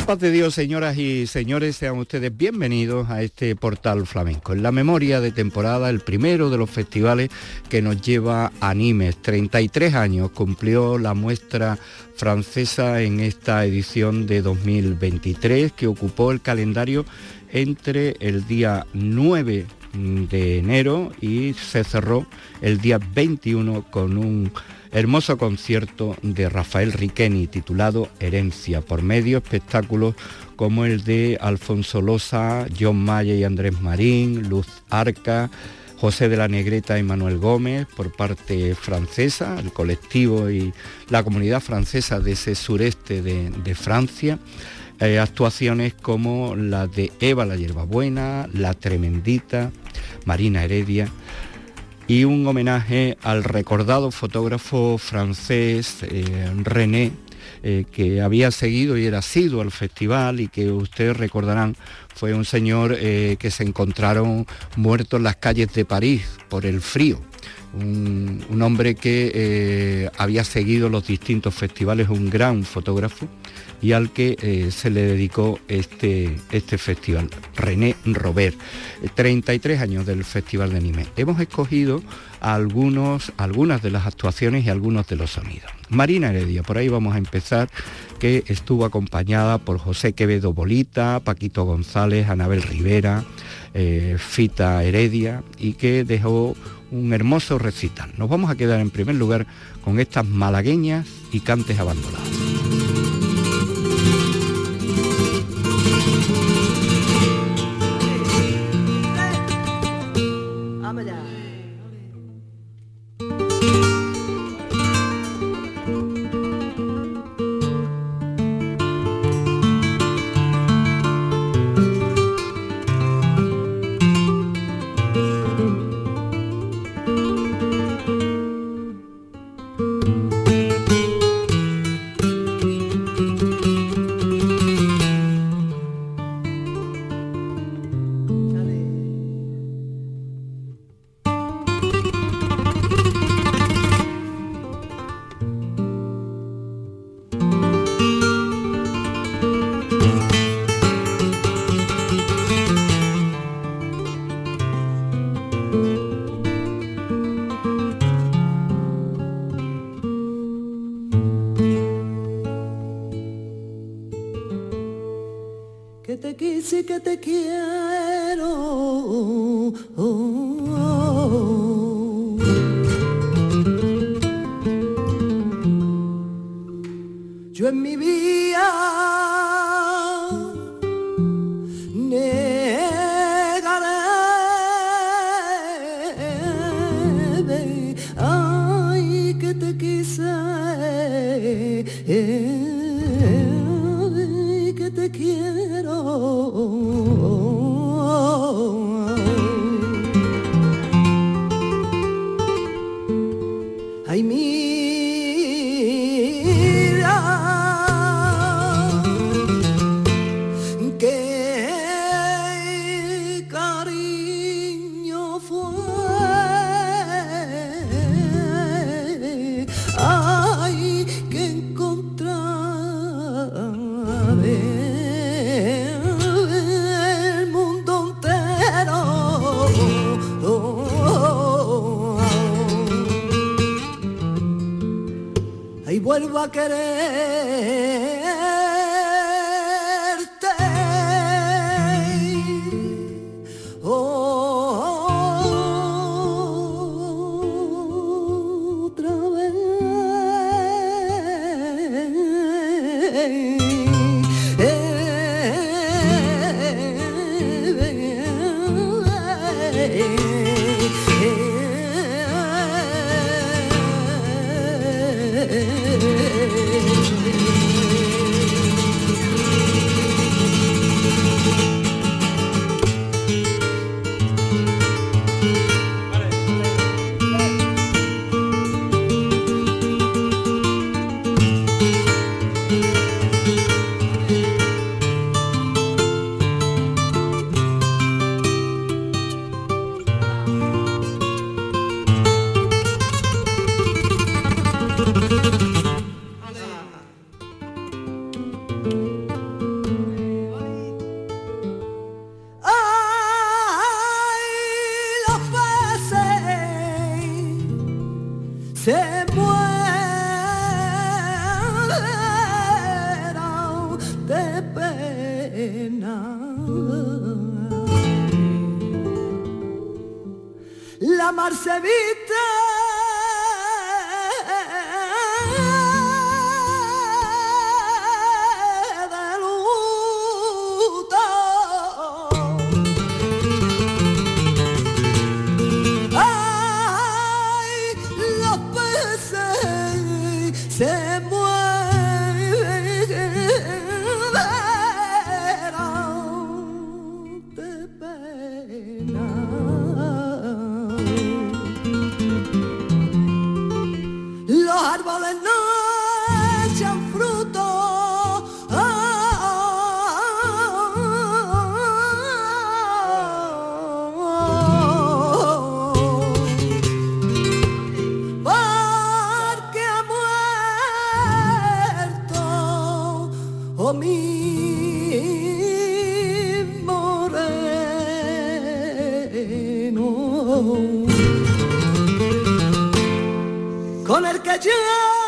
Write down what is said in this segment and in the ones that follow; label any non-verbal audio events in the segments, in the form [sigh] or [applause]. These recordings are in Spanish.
la paz de Dios, señoras y señores, sean ustedes bienvenidos a este portal flamenco. En la memoria de temporada, el primero de los festivales que nos lleva a Nimes. 33 años cumplió la muestra francesa en esta edición de 2023 que ocupó el calendario entre el día 9 de enero y se cerró el día 21 con un hermoso concierto de Rafael Riqueni titulado Herencia, por medio espectáculos como el de Alfonso Loza, John Maya y Andrés Marín, Luz Arca, José de la Negreta y Manuel Gómez por parte francesa, el colectivo y la comunidad francesa de ese sureste de, Francia. Eh, actuaciones como la de Eva la Hierbabuena, La Tremendita, Marina Heredia y un homenaje al recordado fotógrafo francés eh, René, eh, que había seguido y era sido al festival y que ustedes recordarán fue un señor eh, que se encontraron muerto en las calles de París por el frío. Un, hombre que había seguido los distintos festivales, un gran fotógrafo y al que eh, se le dedicó este, este festival, René Robert. 33 años del Festival de Nîmes. Hemos escogido algunos, algunas de las actuaciones y algunos de los sonidos. Marina Heredia, por ahí vamos a empezar, que estuvo acompañada por José Quevedo Bolita, Paquito González, Anabel Rivera, eh, Fita Heredia y que dejó un hermoso recital. Nos vamos a quedar en primer lugar con estas malagueñas y cantes abandonados. vuelvo a querer. Mi moreno con el que yo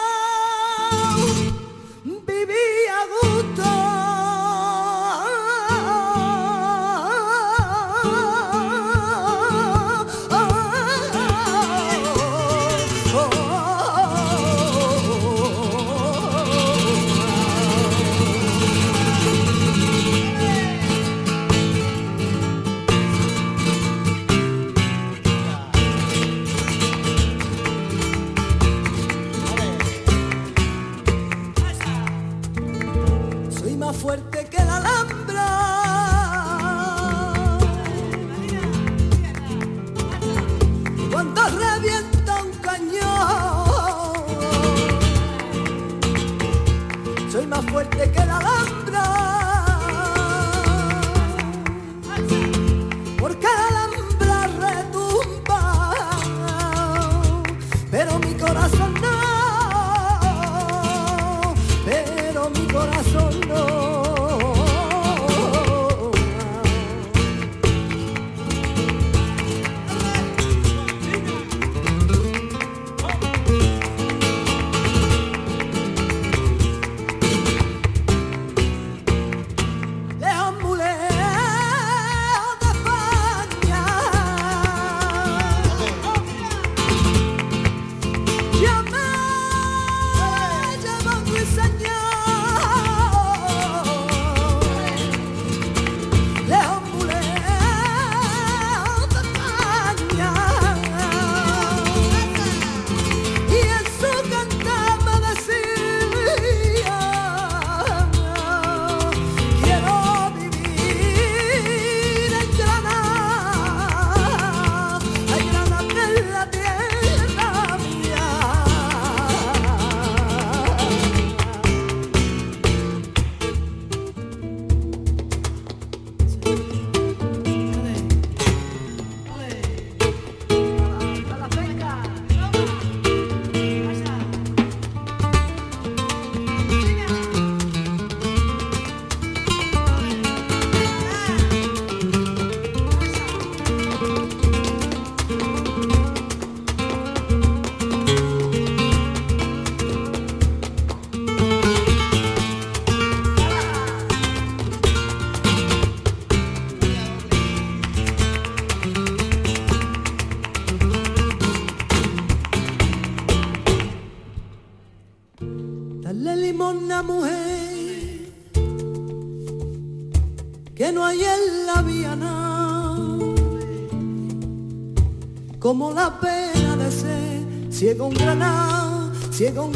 别空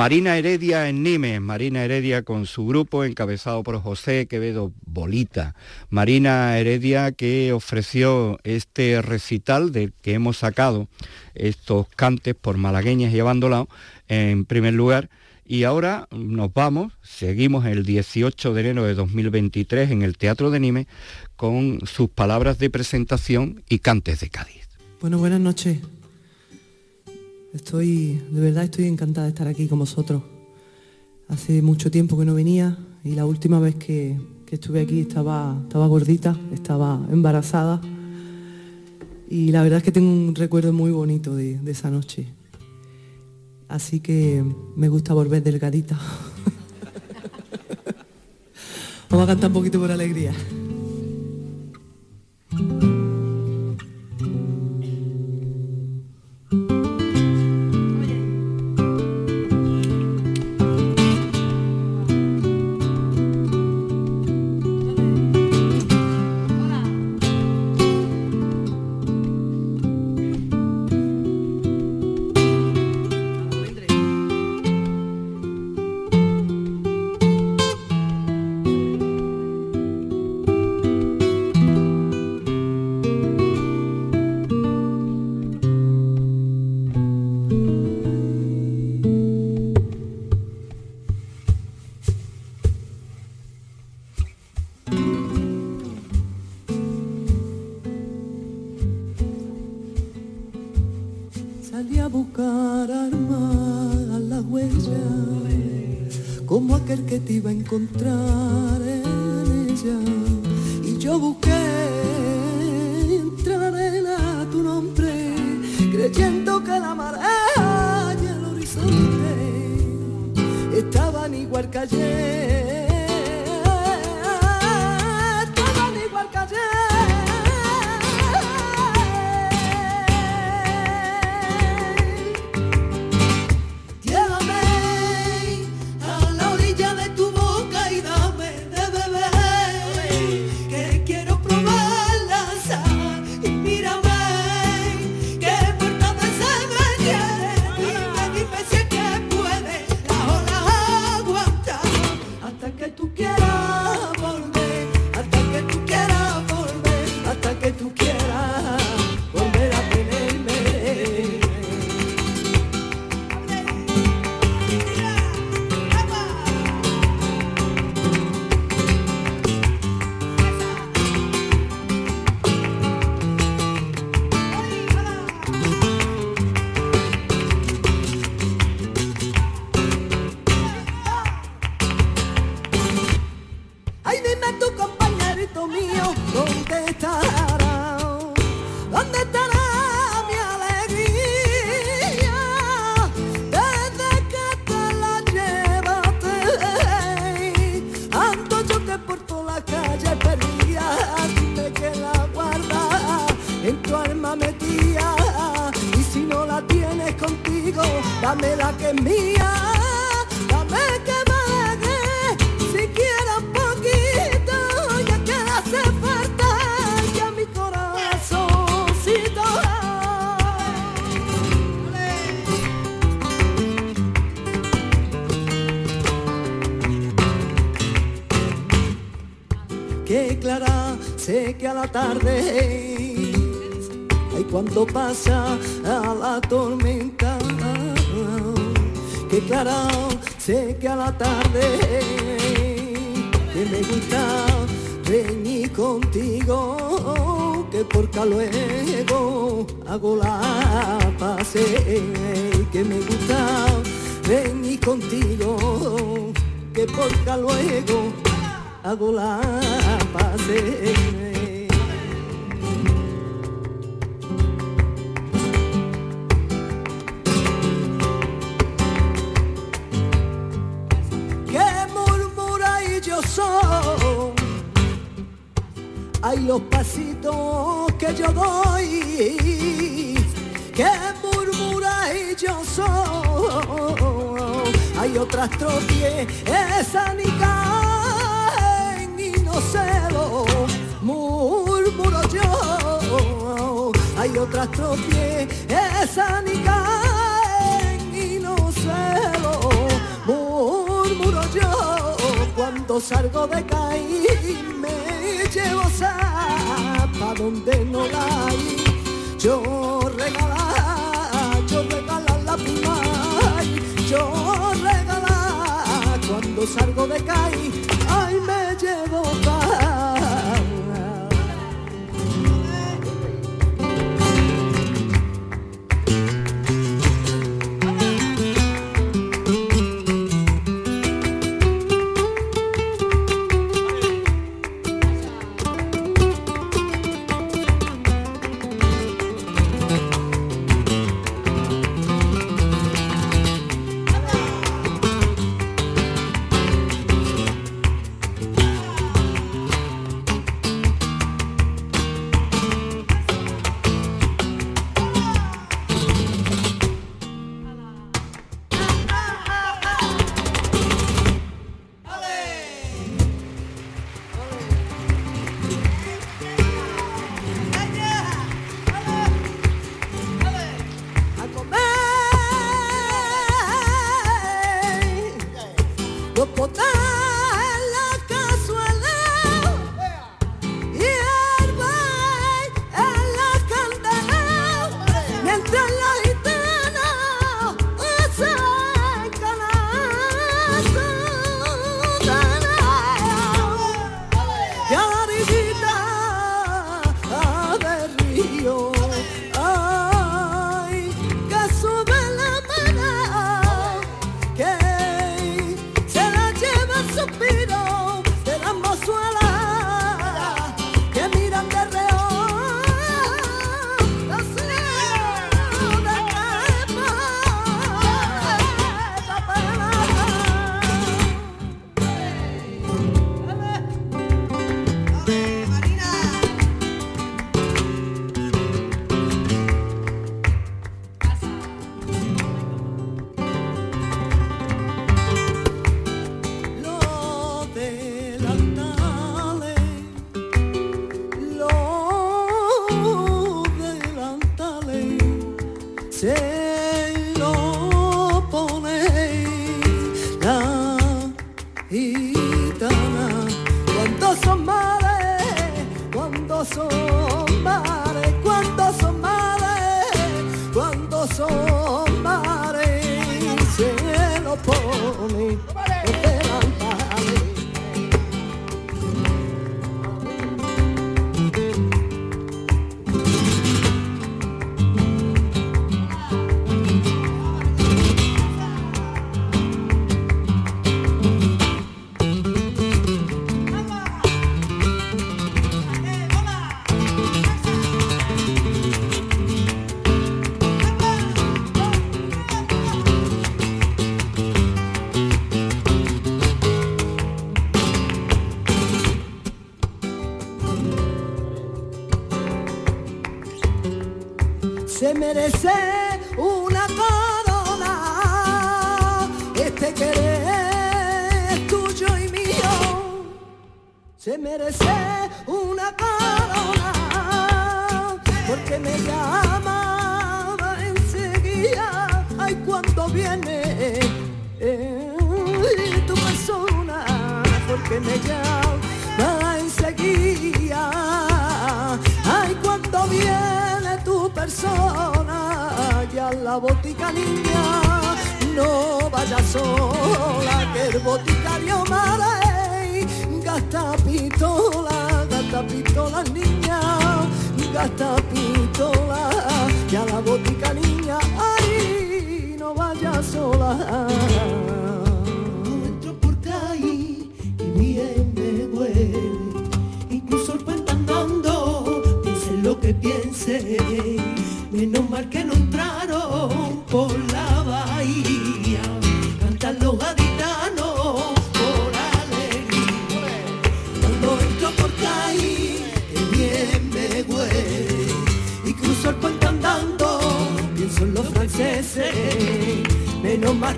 Marina Heredia en Nimes, Marina Heredia con su grupo encabezado por José Quevedo Bolita. Marina Heredia que ofreció este recital del que hemos sacado estos cantes por malagueñas y abandonado en primer lugar. Y ahora nos vamos, seguimos el 18 de enero de 2023 en el Teatro de Nimes con sus palabras de presentación y cantes de Cádiz. Bueno, buenas noches. Estoy, de verdad estoy encantada de estar aquí con vosotros. Hace mucho tiempo que no venía y la última vez que, estuve aquí estaba, estaba gordita, estaba embarazada y la verdad es que tengo un recuerdo muy bonito de, de esa noche. Así que me gusta volver delgadita. [laughs] Vamos a cantar un poquito por alegría. Cuando pasa a la tormenta, que clara sé que a la tarde que me gusta venir contigo, que por luego hago la pase, que me gusta venir contigo, que por luego hago la pase. hay los pasitos que yo doy, que murmura y yo soy. Hay otras tropies, esa ni caen y no cedo, murmuro yo. Hay otras tropies, esa ni caen y no cedo, murmuro yo. Cuando salgo de caer me llevo pa' donde no la hay. Yo regala, yo regala la prima, yo regala cuando salgo de caí,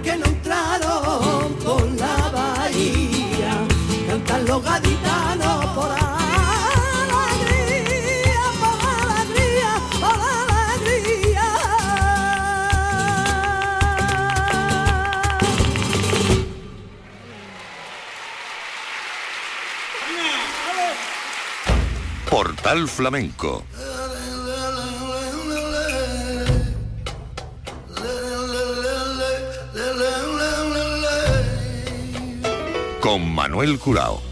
que no entraron por la bahía, cantan los gaditanos por la alegría, por alegría, por alegría. Portal Flamenco Manuel Curao.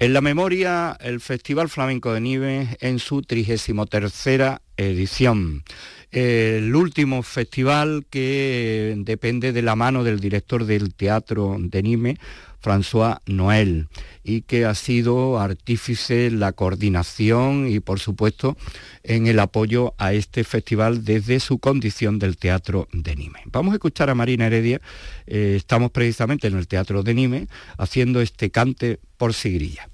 En la memoria, el Festival Flamenco de Nives en su 33 edición. El último festival que depende de la mano del director del Teatro de Nimes, François Noël, y que ha sido artífice en la coordinación y por supuesto en el apoyo a este festival desde su condición del Teatro de Nîmes. Vamos a escuchar a Marina Heredia, eh, estamos precisamente en el Teatro de Nîmes haciendo este cante por sigrilla.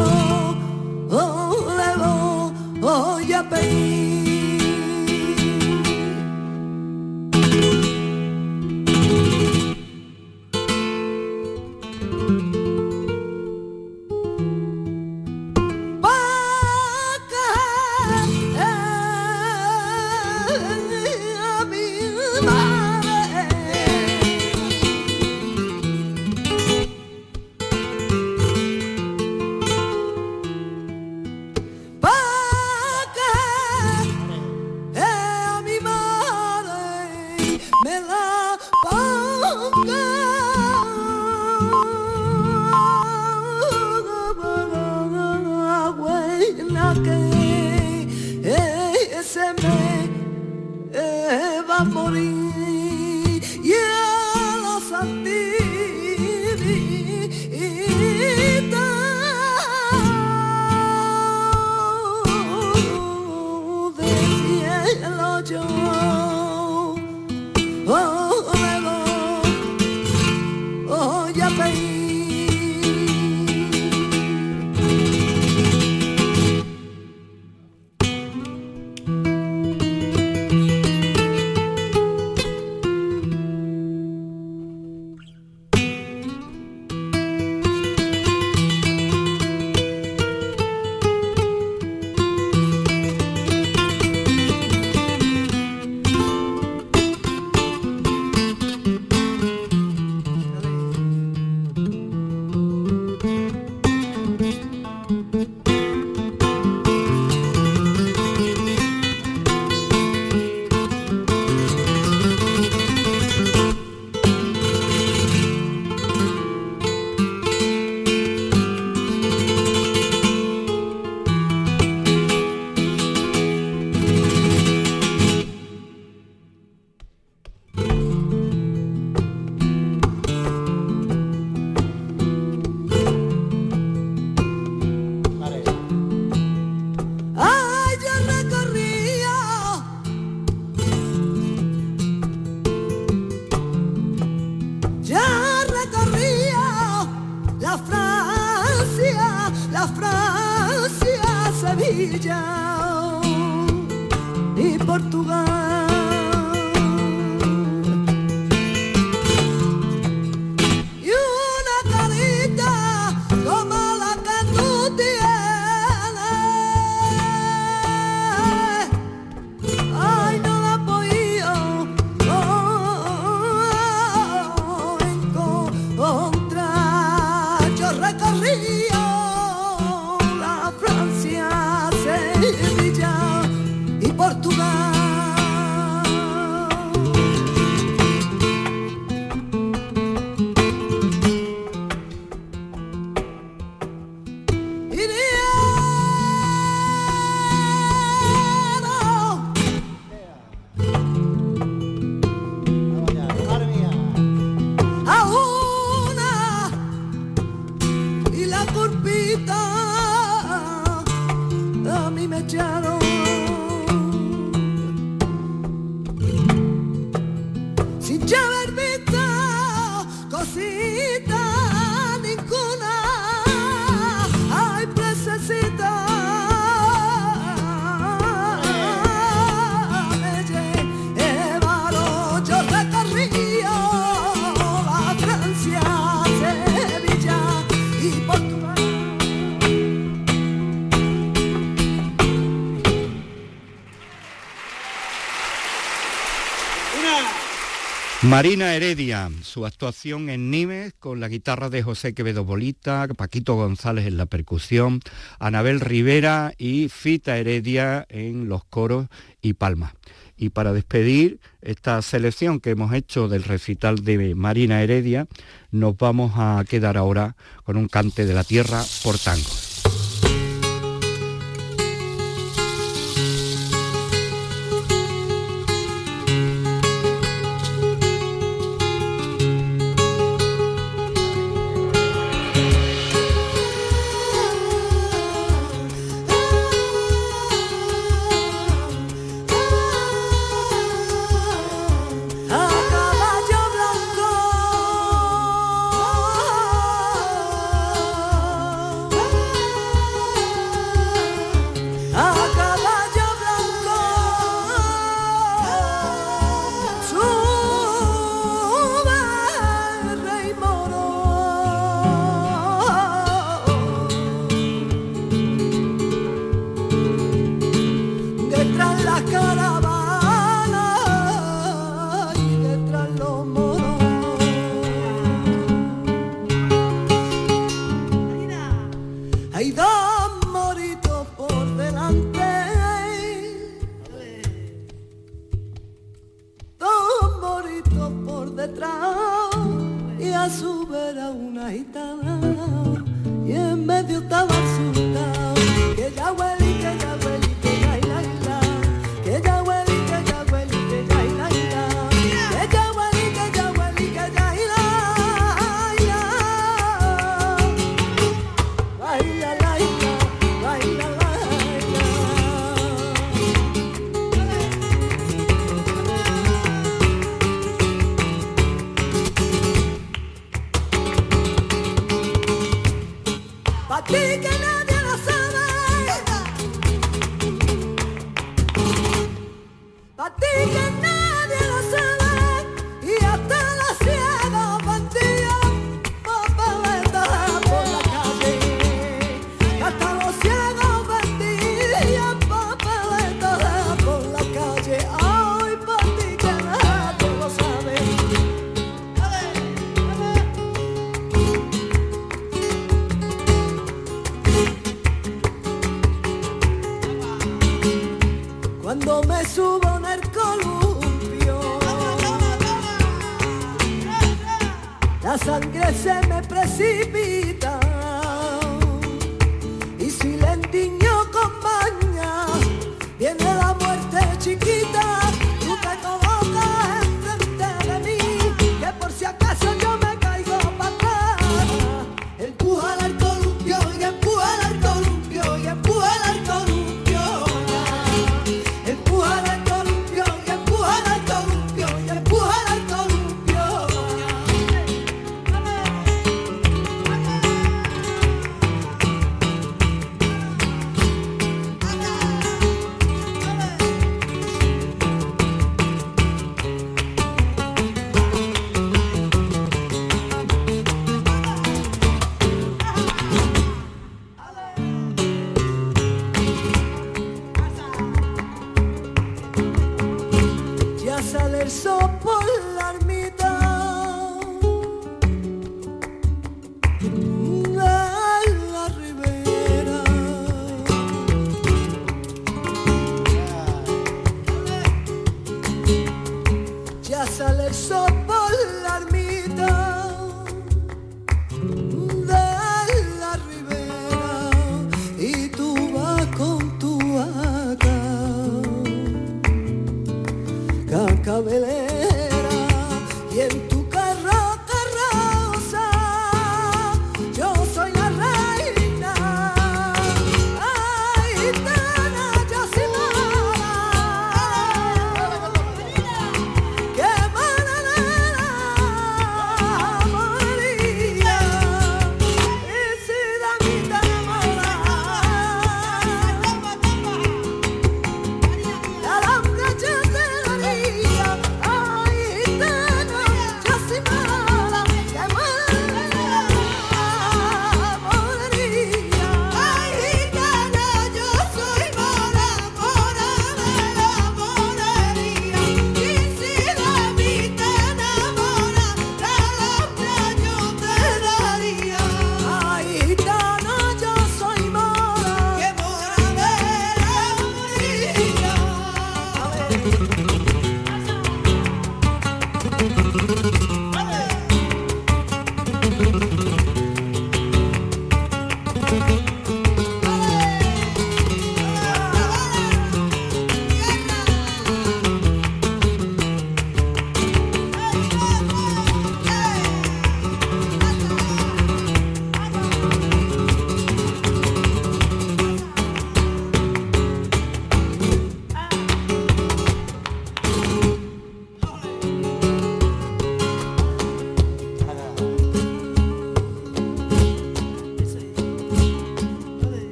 Oh. Marina Heredia, su actuación en Nimes con la guitarra de José Quevedo Bolita, Paquito González en la percusión, Anabel Rivera y Fita Heredia en los coros y palmas. Y para despedir esta selección que hemos hecho del recital de Marina Heredia, nos vamos a quedar ahora con un cante de la tierra por tango. cuando me subo en el columpio. La sangre se me precipita y si le viene la muerte chiquita.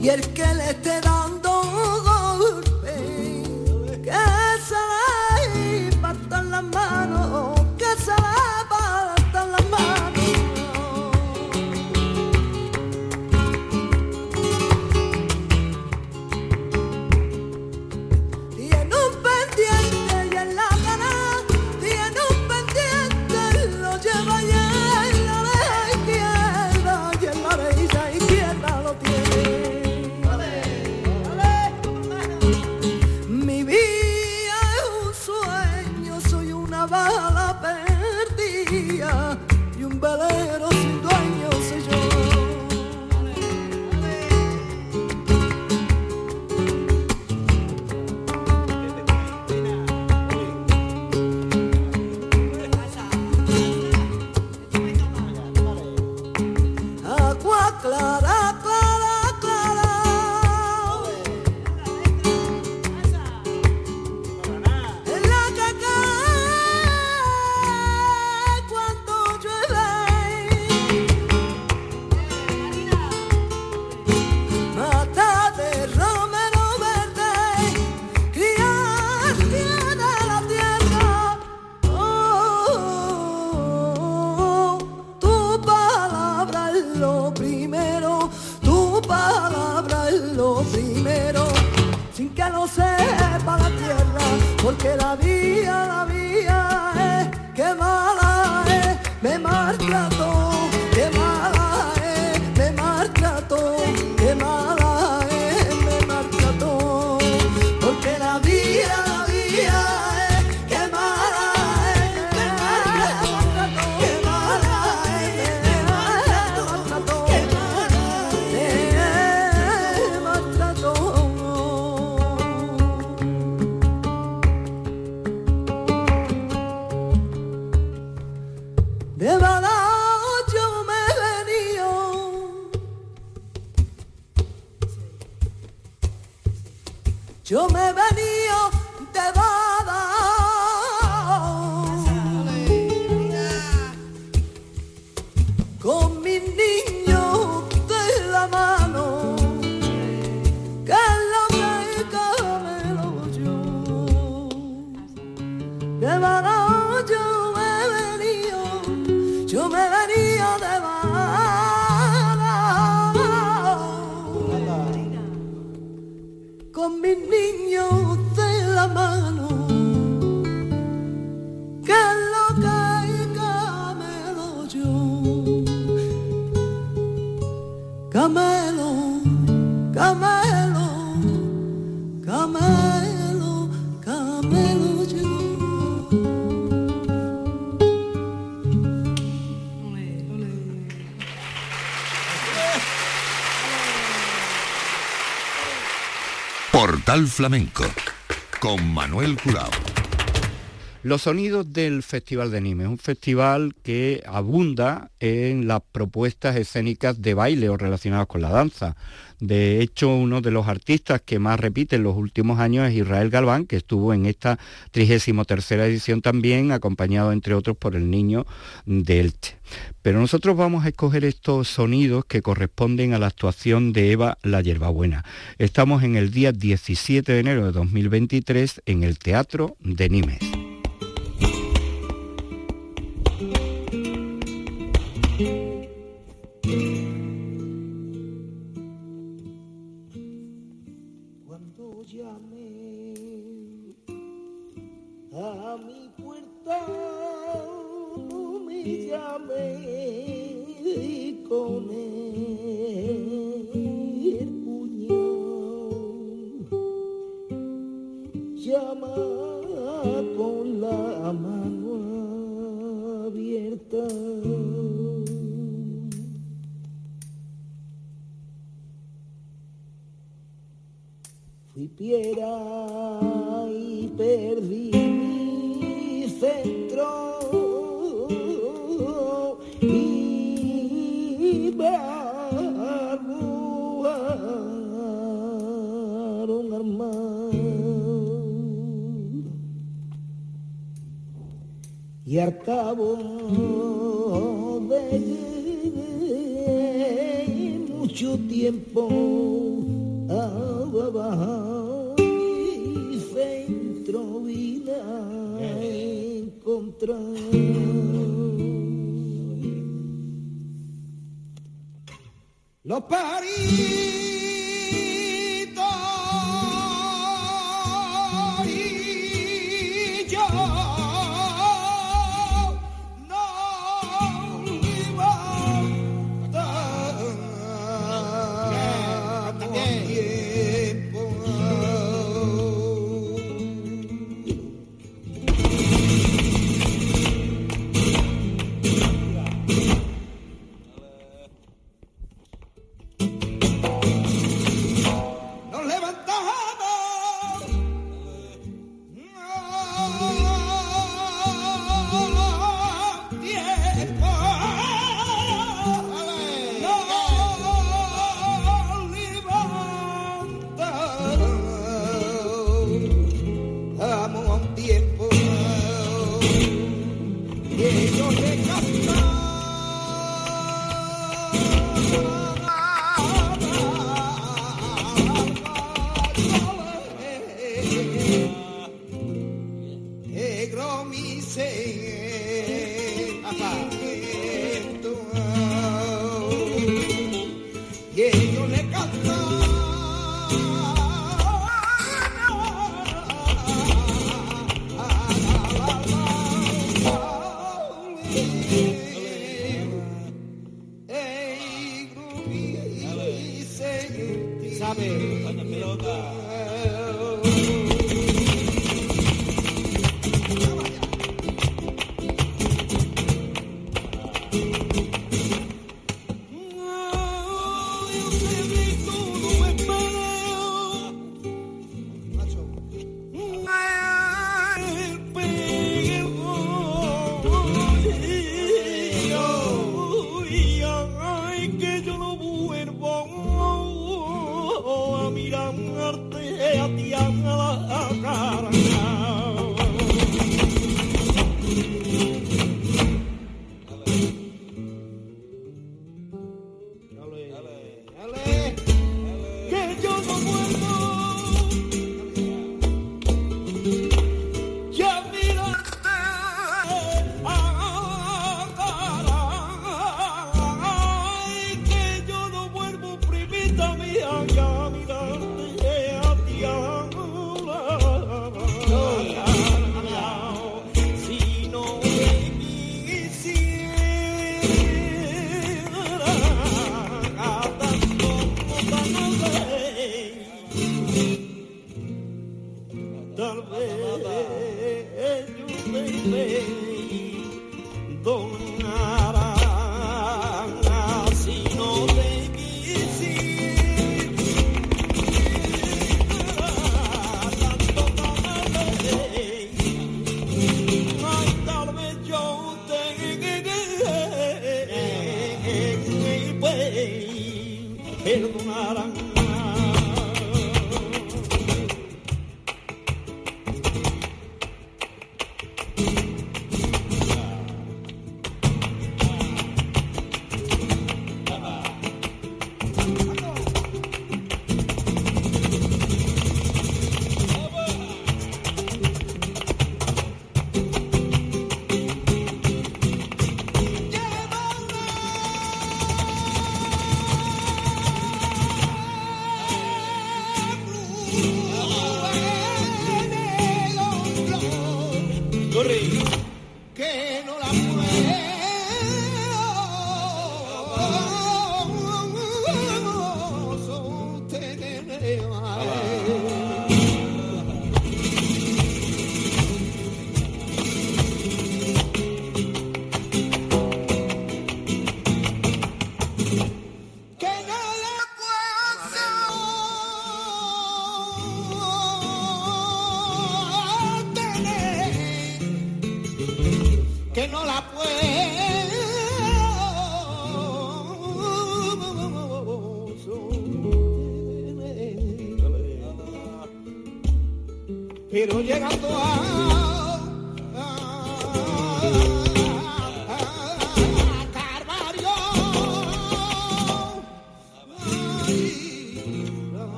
Y el que le esté dando Flamenco con Manuel Curao. Los sonidos del Festival de Nimes, un festival que abunda en las propuestas escénicas de baile o relacionadas con la danza. De hecho, uno de los artistas que más repite en los últimos años es Israel Galván, que estuvo en esta 33 edición también, acompañado entre otros por el niño de Elche. Pero nosotros vamos a escoger estos sonidos que corresponden a la actuación de Eva La Yerbabuena. Estamos en el día 17 de enero de 2023 en el Teatro de Nimes. Los París.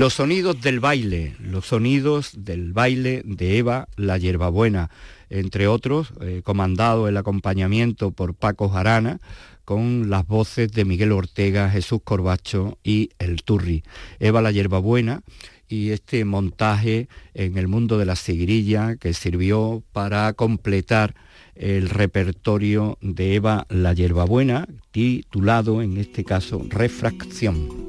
Los sonidos del baile, los sonidos del baile de Eva la Hierbabuena, entre otros, eh, comandado el acompañamiento por Paco Jarana, con las voces de Miguel Ortega, Jesús Corbacho y El Turri. Eva la Hierbabuena y este montaje en el mundo de la seguirilla que sirvió para completar el repertorio de Eva la Hierbabuena, titulado en este caso Refracción.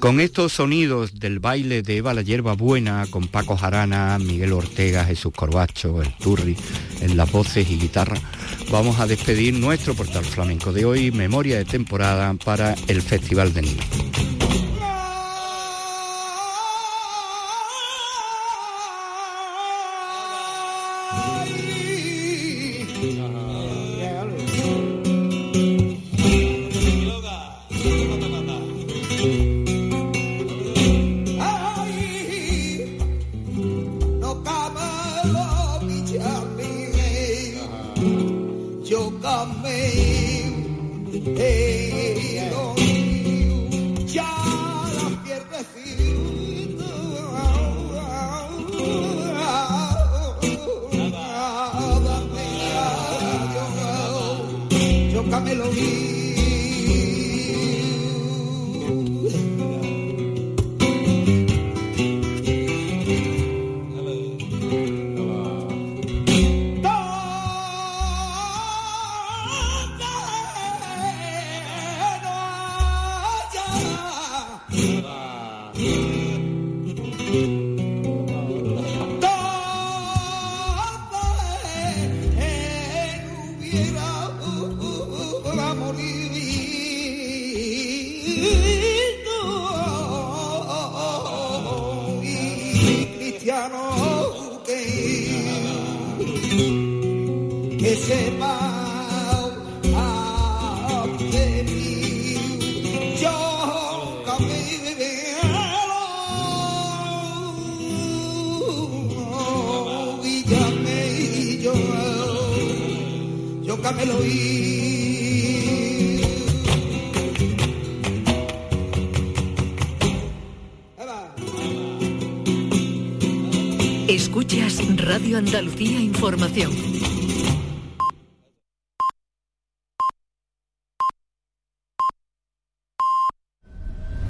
Con estos sonidos del baile de Eva la Hierba Buena, con Paco Jarana, Miguel Ortega, Jesús Corbacho, el Turri, en las voces y guitarra, vamos a despedir nuestro portal flamenco de hoy, memoria de temporada para el Festival de Niños.